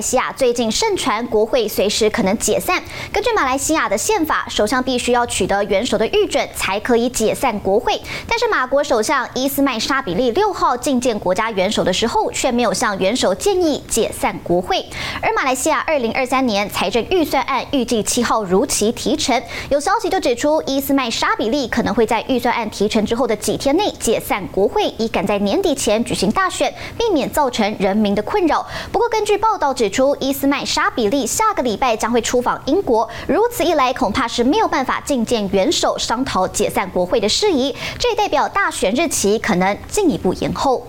西亚最近盛传国会随时可能解散。根据马来西亚的宪法，首相必须要取得元首的预准才可以解散国会。但是马国首相伊斯麦沙比利六号觐见国家元首的时候，却没有向元首建议解散国会。而马来西亚二零二三年财政预算案预计七号如期提呈。有消息就指出，伊斯麦沙比利可能会在预算案提呈之后的几天内解散国会，以赶在年底前举行大选，避免造成人民的困扰。不过，根据报道。指出，伊斯麦沙比利下个礼拜将会出访英国，如此一来，恐怕是没有办法觐见元首商讨解散国会的事宜，这代表大选日期可能进一步延后。